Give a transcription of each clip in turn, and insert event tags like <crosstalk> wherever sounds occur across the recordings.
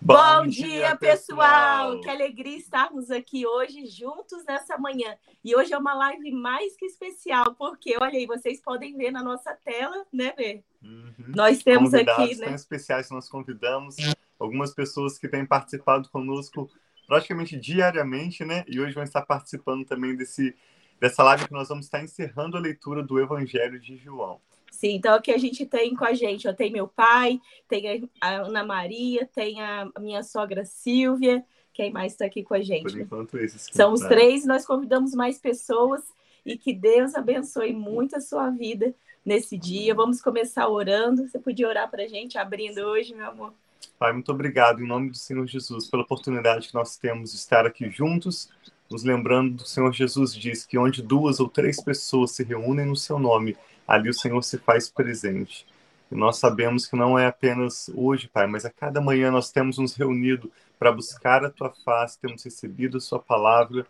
Bom, Bom dia, pessoal! pessoal! Que alegria estarmos aqui hoje juntos nessa manhã. E hoje é uma live mais que especial, porque olha aí, vocês podem ver na nossa tela, né, Vê? Uhum. Nós temos Convidados aqui, né? especiais que nós convidamos algumas pessoas que têm participado conosco praticamente diariamente, né? E hoje vão estar participando também desse dessa live que nós vamos estar encerrando a leitura do Evangelho de João. Sim, então aqui a gente tem com a gente, ó, tem meu pai, tem a Ana Maria, tem a minha sogra Silvia, quem mais está aqui com a gente? Por enquanto, esses São os três, nós convidamos mais pessoas e que Deus abençoe muito a sua vida nesse dia. Vamos começar orando. Você podia orar para a gente, abrindo hoje, meu amor? Pai, muito obrigado, em nome do Senhor Jesus, pela oportunidade que nós temos de estar aqui juntos, nos lembrando do Senhor Jesus diz que onde duas ou três pessoas se reúnem no seu nome, ali o Senhor se faz presente. E nós sabemos que não é apenas hoje, Pai, mas a cada manhã nós temos nos reunido para buscar a tua face, temos recebido a sua palavra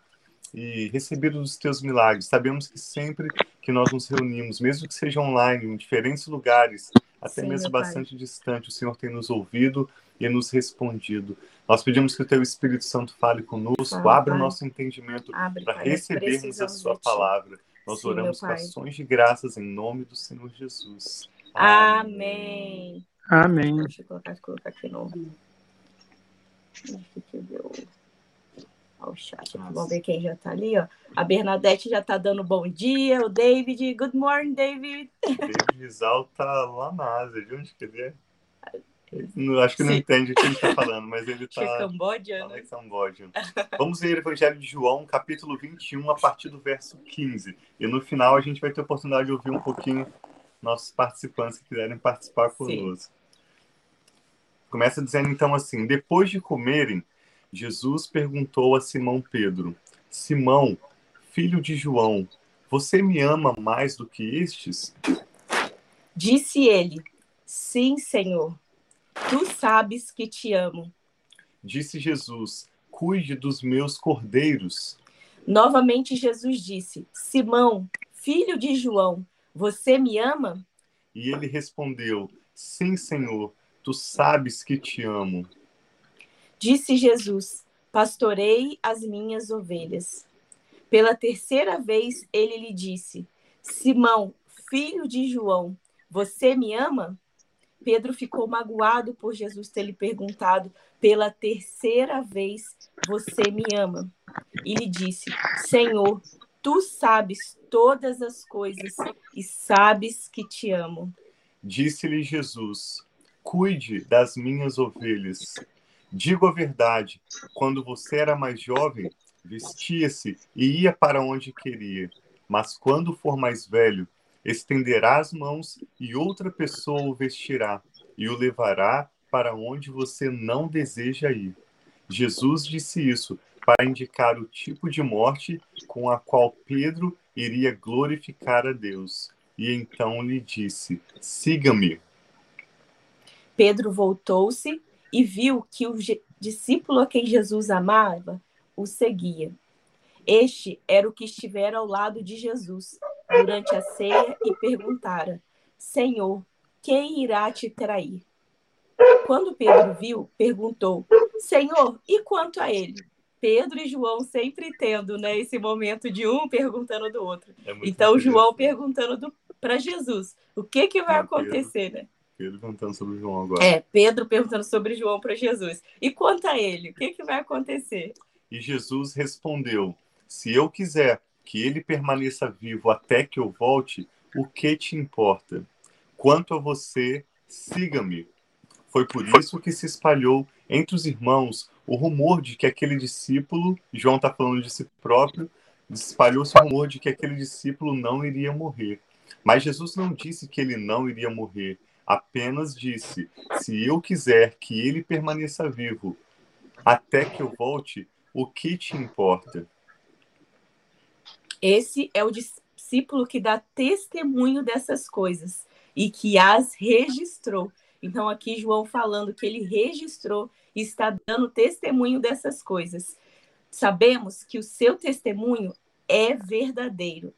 e recebido os teus milagres. Sabemos que sempre que nós nos reunimos, mesmo que seja online, em diferentes lugares, até Sim, mesmo bastante distante, o Senhor tem nos ouvido e nos respondido. Nós pedimos que o Teu Espírito Santo fale conosco, ah, abra o nosso entendimento para recebermos a Sua palavra. Nós Sim, oramos com ações de graças em nome do Senhor Jesus. Amém. Amém. Deixa eu colocar, colocar aqui no. Deixa eu ver o chat. Vamos ver quem já está ali, ó. A Bernadette já está dando bom dia. O David, good morning, David. David Rizal tá lá na Ásia, de onde que ele é? Acho que não Sim. entende o que ele está falando, mas ele está. É Camboja, né? Camboja. Vamos ler o Evangelho de João, capítulo 21, a partir do verso 15. E no final a gente vai ter a oportunidade de ouvir um pouquinho nossos participantes que quiserem participar conosco. Começa dizendo então assim: Depois de comerem, Jesus perguntou a Simão Pedro: Simão, filho de João, você me ama mais do que estes? Disse ele: Sim, Senhor Tu sabes que te amo. Disse Jesus: Cuide dos meus cordeiros. Novamente Jesus disse: Simão, filho de João, você me ama? E ele respondeu: Sim, Senhor, tu sabes que te amo. Disse Jesus: Pastorei as minhas ovelhas. Pela terceira vez ele lhe disse: Simão, filho de João, você me ama? Pedro ficou magoado por Jesus ter lhe perguntado pela terceira vez: Você me ama? E lhe disse: Senhor, tu sabes todas as coisas e sabes que te amo. Disse-lhe Jesus: Cuide das minhas ovelhas. Digo a verdade: quando você era mais jovem, vestia-se e ia para onde queria. Mas quando for mais velho, estenderá as mãos e outra pessoa o vestirá e o levará para onde você não deseja ir. Jesus disse isso para indicar o tipo de morte com a qual Pedro iria glorificar a Deus. E então lhe disse: Siga-me. Pedro voltou-se e viu que o discípulo a quem Jesus amava o seguia. Este era o que estivera ao lado de Jesus durante a ceia e perguntara: Senhor, quem irá te trair? Quando Pedro viu, perguntou: Senhor, e quanto a ele? Pedro e João sempre tendo né, esse momento de um perguntando do outro. É então, João perguntando para Jesus: o que, que vai acontecer, Pedro, né? Pedro perguntando sobre João agora. É, Pedro perguntando sobre João para Jesus. E quanto a ele, o que, que vai acontecer? E Jesus respondeu: Se eu quiser que ele permaneça vivo até que eu volte, o que te importa? Quanto a você, siga-me. Foi por isso que se espalhou entre os irmãos o rumor de que aquele discípulo, João está falando de si próprio, espalhou-se o rumor de que aquele discípulo não iria morrer. Mas Jesus não disse que ele não iria morrer, apenas disse: se eu quiser que ele permaneça vivo até que eu volte, o que te importa? Esse é o discípulo que dá testemunho dessas coisas e que as registrou. Então, aqui, João falando que ele registrou e está dando testemunho dessas coisas. Sabemos que o seu testemunho é verdadeiro.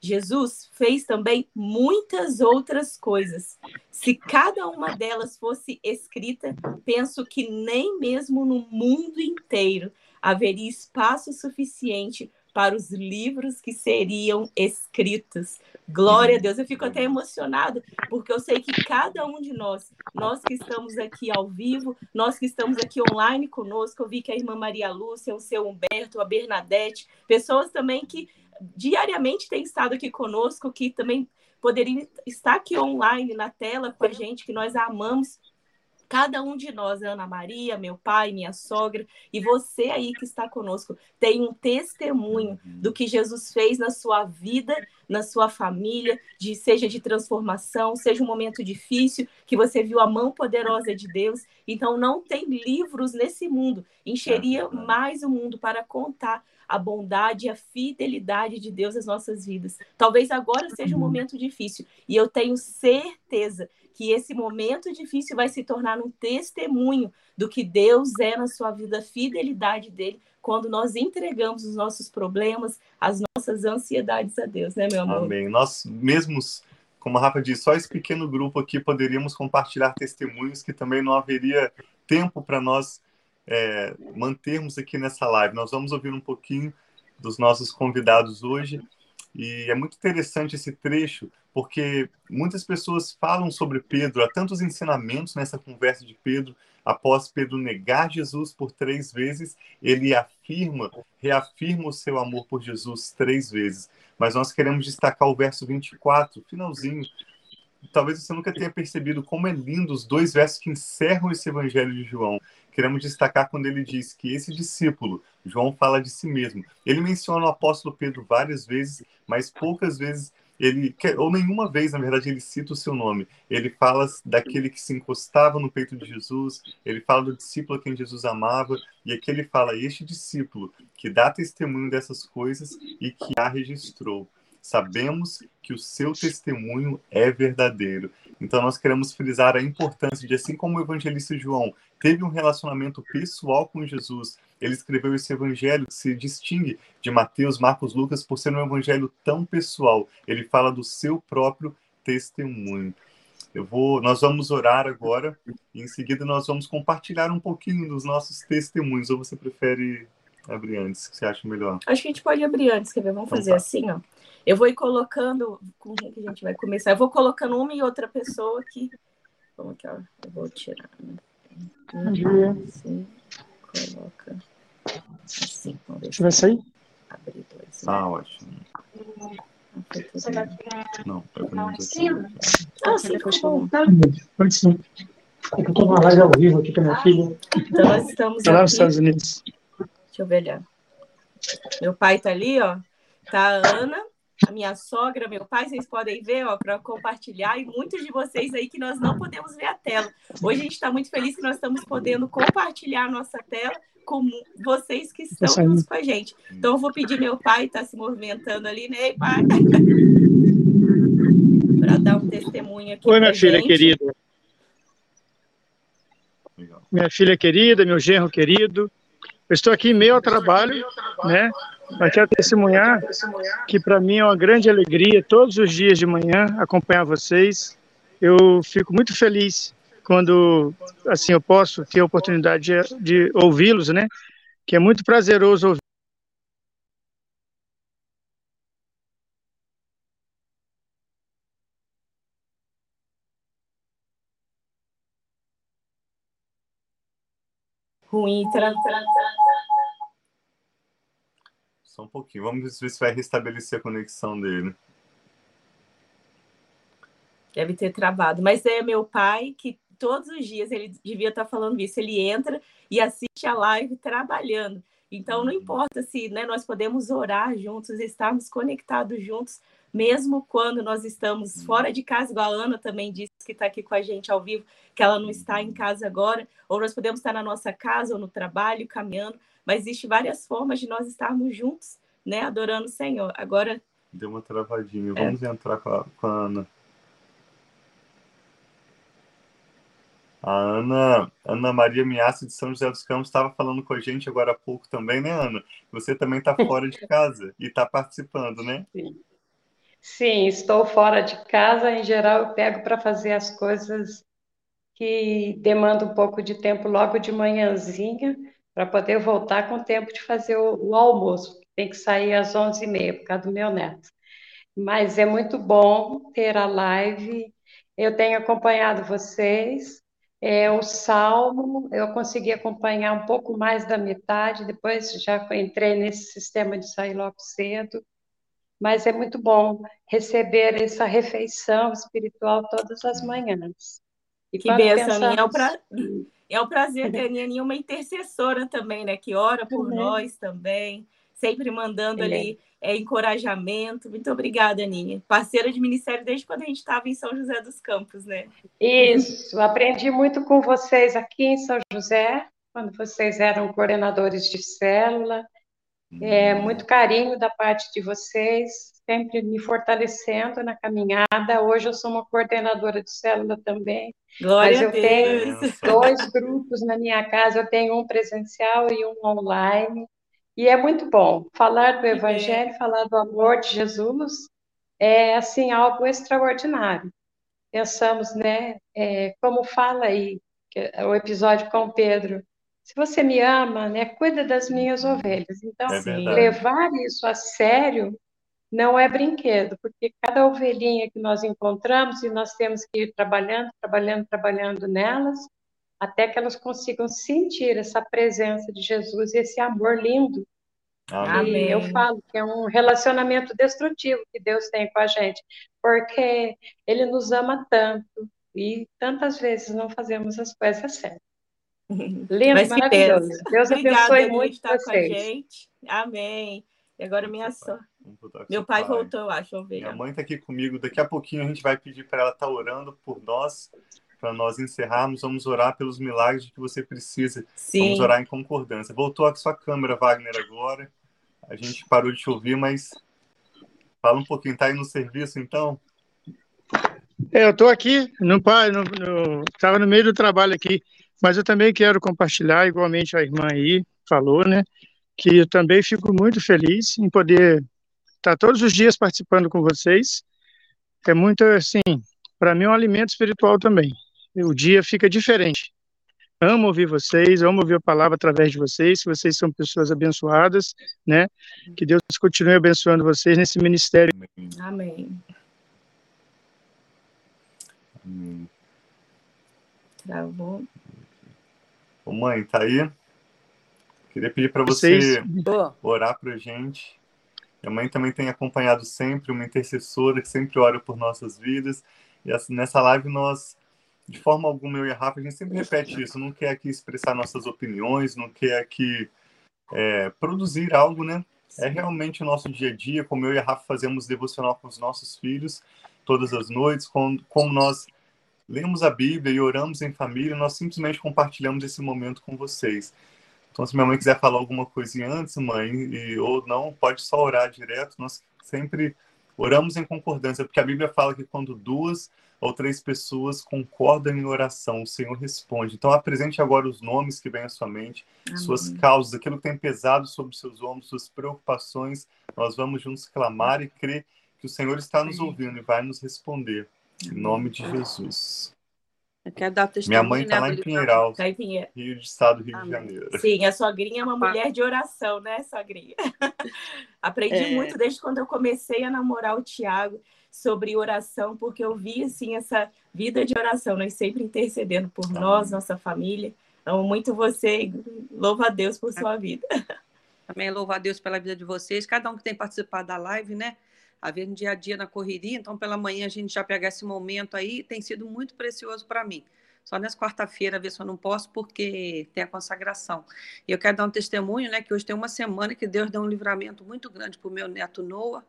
Jesus fez também muitas outras coisas. Se cada uma delas fosse escrita, penso que nem mesmo no mundo inteiro haveria espaço suficiente para os livros que seriam escritos. Glória a Deus. Eu fico até emocionado, porque eu sei que cada um de nós, nós que estamos aqui ao vivo, nós que estamos aqui online conosco, eu vi que a irmã Maria Lúcia, o seu Humberto, a Bernadette, pessoas também que diariamente têm estado aqui conosco, que também poderiam estar aqui online na tela com a gente, que nós amamos Cada um de nós, Ana Maria, meu pai, minha sogra, e você aí que está conosco, tem um testemunho uhum. do que Jesus fez na sua vida, na sua família, de seja de transformação, seja um momento difícil, que você viu a mão poderosa de Deus. Então, não tem livros nesse mundo. Encheria mais o mundo para contar a bondade e a fidelidade de Deus às nossas vidas. Talvez agora seja um uhum. momento difícil, e eu tenho certeza que esse momento difícil vai se tornar um testemunho do que Deus é na sua vida, a fidelidade dele, quando nós entregamos os nossos problemas, as nossas ansiedades a Deus, né, meu amor? Amém. Nós mesmos, como a Rafa disse, só esse pequeno grupo aqui poderíamos compartilhar testemunhos que também não haveria tempo para nós é, mantermos aqui nessa live. Nós vamos ouvir um pouquinho dos nossos convidados hoje. E é muito interessante esse trecho, porque muitas pessoas falam sobre Pedro, há tantos ensinamentos nessa conversa de Pedro. Após Pedro negar Jesus por três vezes, ele afirma, reafirma o seu amor por Jesus três vezes. Mas nós queremos destacar o verso 24, finalzinho. Talvez você nunca tenha percebido como é lindo os dois versos que encerram esse evangelho de João queremos destacar quando ele diz que esse discípulo, João fala de si mesmo. Ele menciona o apóstolo Pedro várias vezes, mas poucas vezes ele, ou nenhuma vez, na verdade, ele cita o seu nome. Ele fala daquele que se encostava no peito de Jesus, ele fala do discípulo a quem Jesus amava, e aqui ele fala: Este discípulo que dá testemunho dessas coisas e que a registrou. Sabemos que o seu testemunho é verdadeiro. Então, nós queremos frisar a importância de, assim como o evangelista João teve um relacionamento pessoal com Jesus, ele escreveu esse evangelho que se distingue de Mateus, Marcos, Lucas por ser um evangelho tão pessoal. Ele fala do seu próprio testemunho. Eu vou, nós vamos orar agora e em seguida nós vamos compartilhar um pouquinho dos nossos testemunhos. Ou você prefere abrir antes? O que você acha melhor? Acho que a gente pode abrir antes, quer ver? Vamos então, fazer tá. assim, ó. Eu vou ir colocando. Com quem que a gente vai começar? Eu vou colocando uma e outra pessoa aqui. Vamos aqui, ó. Eu vou tirar. Né? Assim, coloca. Assim, vamos ver. Vai sair? Abrir dois. Né? Ah, ótimo. Não, pelo menos aqui. Ah, sim, foi bom. Pode sim. É eu estou numa live ao vivo aqui com a minha filha. Então, nós estamos tá lá nos Estados Unidos. Deixa eu ver ali. Meu pai está ali, ó. Tá a Ana a minha sogra, meu pai, vocês podem ver, ó, para compartilhar, e muitos de vocês aí que nós não podemos ver a tela. Hoje a gente está muito feliz que nós estamos podendo compartilhar a nossa tela com vocês que estão juntos com a gente. Então, eu vou pedir meu pai, está se movimentando ali, né, pai? <laughs> para dar um testemunho aqui. Oi, minha filha gente. querida. Minha filha querida, meu genro querido. Eu estou aqui em meio ao trabalho, né? Mas quero testemunhar que para mim é uma grande alegria todos os dias de manhã acompanhar vocês. Eu fico muito feliz quando assim eu posso ter a oportunidade de, de ouvi-los, né? Que é muito prazeroso ouvir ruim. Tran, tran, tran. Só um pouquinho. Vamos ver se vai restabelecer a conexão dele. Deve ter travado. Mas é meu pai que todos os dias ele devia estar falando isso. Ele entra e assiste a live trabalhando. Então não importa se né, nós podemos orar juntos, estarmos conectados juntos, mesmo quando nós estamos uhum. fora de casa, igual a Ana também disse que está aqui com a gente ao vivo, que ela não está em uhum. casa agora, ou nós podemos estar na nossa casa ou no trabalho, caminhando, mas existem várias formas de nós estarmos juntos, né, adorando o Senhor. Agora. Deu uma travadinha. É. Vamos é. entrar com a, com a Ana. A Ana, Ana Maria Miassi de São José dos Campos estava falando com a gente agora há pouco também, né, Ana? Você também está fora de casa e está participando, né? Sim. Sim, estou fora de casa. Em geral, eu pego para fazer as coisas que demandam um pouco de tempo logo de manhãzinha, para poder voltar com tempo de fazer o, o almoço. Tem que sair às 11h30 por causa do meu neto. Mas é muito bom ter a live. Eu tenho acompanhado vocês. É, o Salmo, eu consegui acompanhar um pouco mais da metade, depois já entrei nesse sistema de sair logo cedo mas é muito bom receber essa refeição espiritual todas as manhãs. E que benção, Aninha. É um, pra... é um prazer ter <laughs> a Aninha uma intercessora também, né? Que ora por uhum. nós também, sempre mandando é. ali é, encorajamento. Muito obrigada, Aninha. Parceira de ministério desde quando a gente estava em São José dos Campos, né? Isso, aprendi muito com vocês aqui em São José, quando vocês eram coordenadores de célula. É, muito carinho da parte de vocês, sempre me fortalecendo na caminhada. Hoje eu sou uma coordenadora de célula também. Glória mas eu a Deus. tenho dois grupos na minha casa, eu tenho um presencial e um online. E é muito bom falar do evangelho, falar do amor de Jesus, é assim algo extraordinário. Pensamos, né, é, como fala aí o episódio com Pedro, se você me ama, né, cuida das minhas ovelhas. Então, é levar isso a sério não é brinquedo, porque cada ovelhinha que nós encontramos e nós temos que ir trabalhando, trabalhando, trabalhando nelas, até que elas consigam sentir essa presença de Jesus e esse amor lindo. Amém. E eu falo que é um relacionamento destrutivo que Deus tem com a gente, porque Ele nos ama tanto e tantas vezes não fazemos as coisas certas. Lindo, maravilhoso. Deus Obrigada, abençoe muito estar com a gente. Amém. E agora minha só. Meu pai, pai, voltou, eu acho. Vamos ver. Minha mãe está aqui comigo. Daqui a pouquinho a gente vai pedir para ela estar tá orando por nós, para nós encerrarmos. Vamos orar pelos milagres que você precisa. Sim. Vamos orar em concordância. Voltou a sua câmera, Wagner, agora. A gente parou de te ouvir, mas fala um pouquinho. Está aí no serviço, então? É, eu estou aqui, no pai, no, no, no meio do trabalho aqui. Mas eu também quero compartilhar, igualmente a irmã aí falou, né, que eu também fico muito feliz em poder estar todos os dias participando com vocês. É muito, assim, para mim é um alimento espiritual também. O dia fica diferente. Amo ouvir vocês, amo ouvir a palavra através de vocês. Vocês são pessoas abençoadas, né? Que Deus continue abençoando vocês nesse ministério. Amém. Amém. Travou. Ô mãe, tá aí? Queria pedir para você orar para gente. Minha mãe também tem acompanhado sempre, uma intercessora que sempre ora por nossas vidas. E assim, nessa live nós, de forma alguma, eu e a Rafa, a gente sempre repete isso. Não quer aqui expressar nossas opiniões, não quer aqui é, produzir algo, né? É realmente o nosso dia a dia, como eu e a Rafa fazemos devocional com os nossos filhos todas as noites, como, como nós lemos a Bíblia e oramos em família, nós simplesmente compartilhamos esse momento com vocês. Então, se minha mãe quiser falar alguma coisinha antes, mãe, e, ou não, pode só orar direto. Nós sempre oramos em concordância, porque a Bíblia fala que quando duas ou três pessoas concordam em oração, o Senhor responde. Então, apresente agora os nomes que vêm à sua mente, Amém. suas causas, aquilo que tem pesado sobre seus ombros, suas preocupações. Nós vamos juntos clamar e crer que o Senhor está nos ouvindo e vai nos responder. Em nome de Jesus. Eu quero dar Minha mãe está né, lá em Pinheiral, tá em Pinheiro. Rio de Estado, Rio Amém. de Janeiro. Sim, a sogrinha é uma mulher de oração, né, sogrinha? <laughs> Aprendi é. muito desde quando eu comecei a namorar o Tiago sobre oração, porque eu vi, assim, essa vida de oração, nós sempre intercedendo por Amém. nós, nossa família. Amo muito você e louvo a Deus por sua vida. Também louvo a Deus pela vida de vocês, cada um que tem participado da live, né? a ver no dia a dia na correria, então pela manhã a gente já pega esse momento aí, tem sido muito precioso para mim. Só nessa quarta-feira, ver se eu não posso, porque tem a consagração. E eu quero dar um testemunho, né, que hoje tem uma semana que Deus deu um livramento muito grande para o meu neto Noah,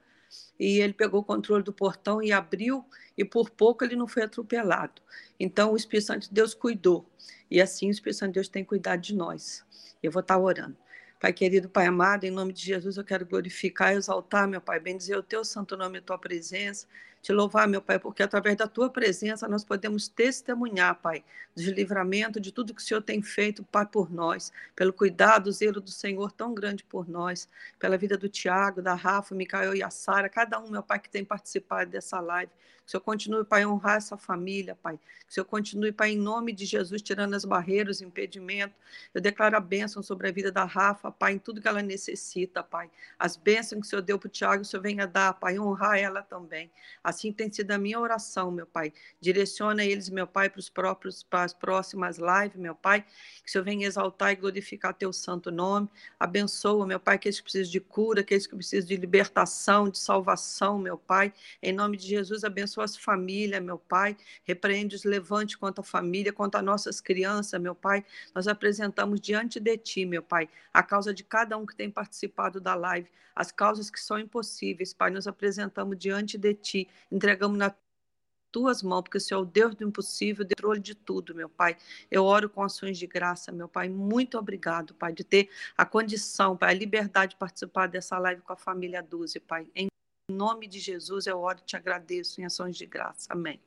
e ele pegou o controle do portão e abriu, e por pouco ele não foi atropelado. Então o Espírito Santo de Deus cuidou, e assim o Espírito Santo de Deus tem cuidado de nós. Eu vou estar orando. Pai querido, Pai amado, em nome de Jesus eu quero glorificar e exaltar, meu Pai, bendizer o teu santo nome e a tua presença. Te louvar, meu Pai, porque através da tua presença nós podemos testemunhar, Pai, do livramento de tudo que o Senhor tem feito, Pai, por nós, pelo cuidado, zelo do Senhor tão grande por nós, pela vida do Tiago, da Rafa, Micael e a Sara, cada um, meu Pai, que tem participado dessa live. Que o Senhor continue, Pai, a honrar essa família, Pai. Que o Senhor continue, Pai, em nome de Jesus, tirando as barreiras, os impedimentos. Eu declaro a bênção sobre a vida da Rafa, Pai, em tudo que ela necessita, Pai. As bênçãos que o Senhor deu para o Tiago, o Senhor venha dar, Pai, honrar ela também. Assim tem sido a minha oração, meu Pai. Direciona eles, meu Pai, para os próprios, para as próximas lives, meu Pai. Que o Senhor venha exaltar e glorificar teu santo nome. Abençoa, meu Pai, aqueles que precisam de cura, aqueles que precisam de libertação, de salvação, meu Pai. Em nome de Jesus, abençoa suas famílias, meu Pai. Repreende os levantes contra a família, contra nossas crianças, meu Pai. Nós apresentamos diante de Ti, meu Pai, a causa de cada um que tem participado da live, as causas que são impossíveis, Pai. Nós apresentamos diante de Ti, entregamos na tuas mãos, porque o Senhor é o Deus do impossível, controle de tudo, meu Pai. Eu oro com ações de graça, meu Pai. Muito obrigado, Pai, de ter a condição, Pai, a liberdade de participar dessa live com a família Duze, Pai. Em nome de Jesus, eu oro e te agradeço em ações de graça. Amém.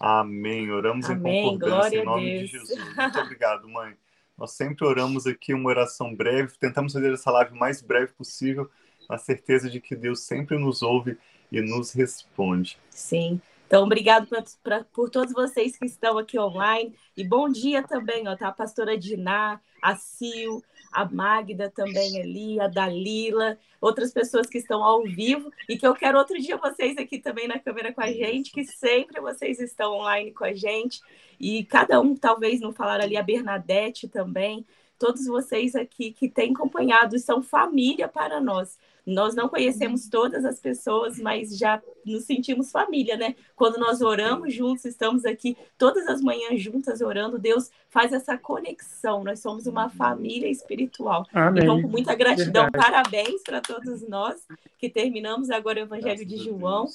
Amém. Oramos Amém. em concordância em nome de Jesus. Muito obrigado, mãe. Nós sempre oramos aqui uma oração breve, tentamos fazer essa live o mais breve possível, na certeza de que Deus sempre nos ouve e nos responde. Sim. Então, obrigado pra, pra, por todos vocês que estão aqui online. E bom dia também, ó, tá? A pastora Diná, a Sil, a Magda também ali, a Dalila, outras pessoas que estão ao vivo e que eu quero outro dia vocês aqui também na câmera com a gente, que sempre vocês estão online com a gente. E cada um, talvez, não falar ali, a Bernadette também, todos vocês aqui que têm acompanhado, são família para nós. Nós não conhecemos todas as pessoas, mas já nos sentimos família, né? Quando nós oramos juntos, estamos aqui todas as manhãs juntas orando, Deus faz essa conexão. Nós somos uma família espiritual. Amém. Então, com muita gratidão, Verdade. parabéns para todos nós que terminamos agora o Evangelho de João.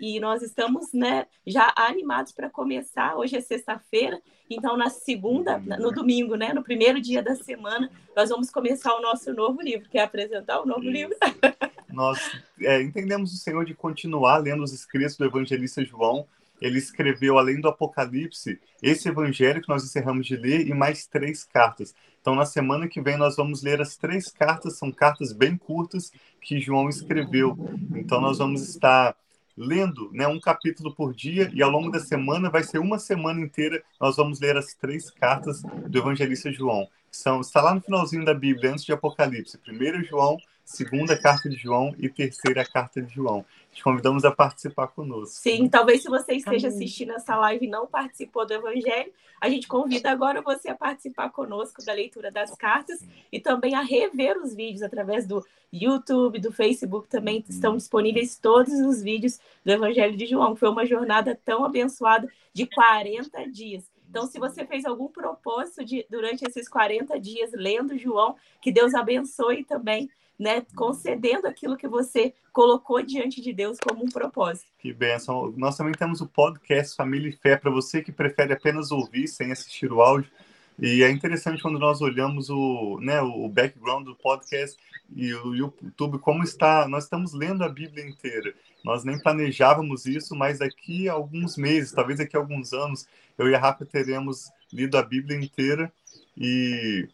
E nós estamos né, já animados para começar. Hoje é sexta-feira, então na segunda, no domingo, né, no primeiro dia da semana, nós vamos começar o nosso novo livro. Quer apresentar o novo Isso. livro? <laughs> nós é, entendemos o Senhor de continuar lendo os escritos do evangelista João. Ele escreveu, além do Apocalipse, esse evangelho que nós encerramos de ler e mais três cartas. Então, na semana que vem, nós vamos ler as três cartas, são cartas bem curtas que João escreveu. Então, nós vamos estar lendo né, um capítulo por dia e ao longo da semana vai ser uma semana inteira nós vamos ler as três cartas do evangelista João. Que são, está lá no finalzinho da Bíblia, antes de Apocalipse. Primeiro João, segunda carta de João e terceira carta de João. Te convidamos a participar conosco. Sim, talvez se você esteja assistindo essa live e não participou do Evangelho, a gente convida agora você a participar conosco da leitura das cartas e também a rever os vídeos através do YouTube, do Facebook, também estão disponíveis todos os vídeos do Evangelho de João. Foi uma jornada tão abençoada de 40 dias. Então, se você fez algum propósito de, durante esses 40 dias lendo João, que Deus abençoe também né, concedendo aquilo que você colocou diante de Deus como um propósito. Que benção. Nós também temos o podcast Família e Fé para você que prefere apenas ouvir sem assistir o áudio. E é interessante quando nós olhamos o, né, o background do podcast e o YouTube, como está. Nós estamos lendo a Bíblia inteira. Nós nem planejávamos isso, mas daqui a alguns meses, talvez daqui a alguns anos, eu e a Rafa teremos lido a Bíblia inteira e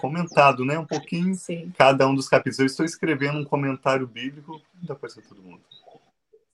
comentado, né? Um pouquinho Sim. cada um dos capítulos. Eu estou escrevendo um comentário bíblico. Dá para todo mundo.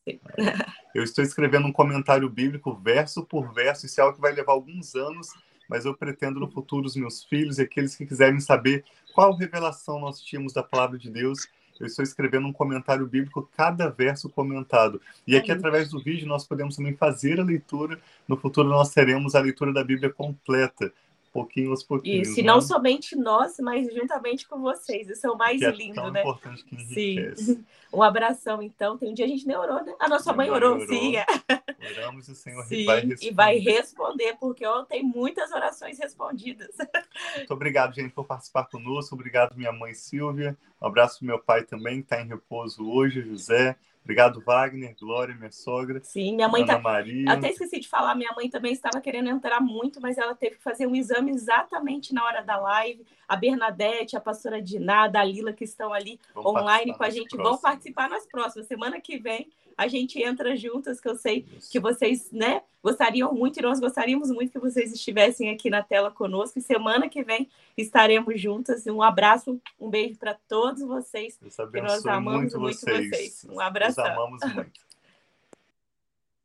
Sim. <laughs> Eu estou escrevendo um comentário bíblico verso por verso. Isso é algo que vai levar alguns anos, mas eu pretendo no futuro os meus filhos e aqueles que quiserem saber qual revelação nós tínhamos da palavra de Deus. Eu estou escrevendo um comentário bíblico, cada verso comentado. E aqui, através do vídeo, nós podemos também fazer a leitura. No futuro, nós teremos a leitura da Bíblia completa pouquinho aos pouquinhos. Isso, e não né? somente nós, mas juntamente com vocês. Isso é o mais que lindo, é tão né? importante que Sim. <laughs> Um abração, então. Tem um dia a gente nem orou, né? A nossa mãe, orou, orou, sim. <laughs> Oramos e o Senhor sim, vai responder. E vai responder, porque ontem muitas orações respondidas. <laughs> Muito obrigado, gente, por participar conosco. Obrigado, minha mãe Silvia. Um abraço pro meu pai também, que está em repouso hoje, José. Obrigado, Wagner, Glória, minha sogra. Sim, minha mãe Ana tá. Maria. Até esqueci de falar, minha mãe também estava querendo entrar muito, mas ela teve que fazer um exame exatamente na hora da live. A Bernadette, a pastora Diná, a Dalila, que estão ali online com a gente, vão participar nas próximas. Semana que vem a gente entra juntas, que eu sei que vocês, né, gostariam muito e nós gostaríamos muito que vocês estivessem aqui na tela conosco. E semana que vem estaremos juntas. Um abraço, um beijo para todos vocês. Deus Que nós amamos muito muito vocês. vocês. Um abração. Nós amamos muito.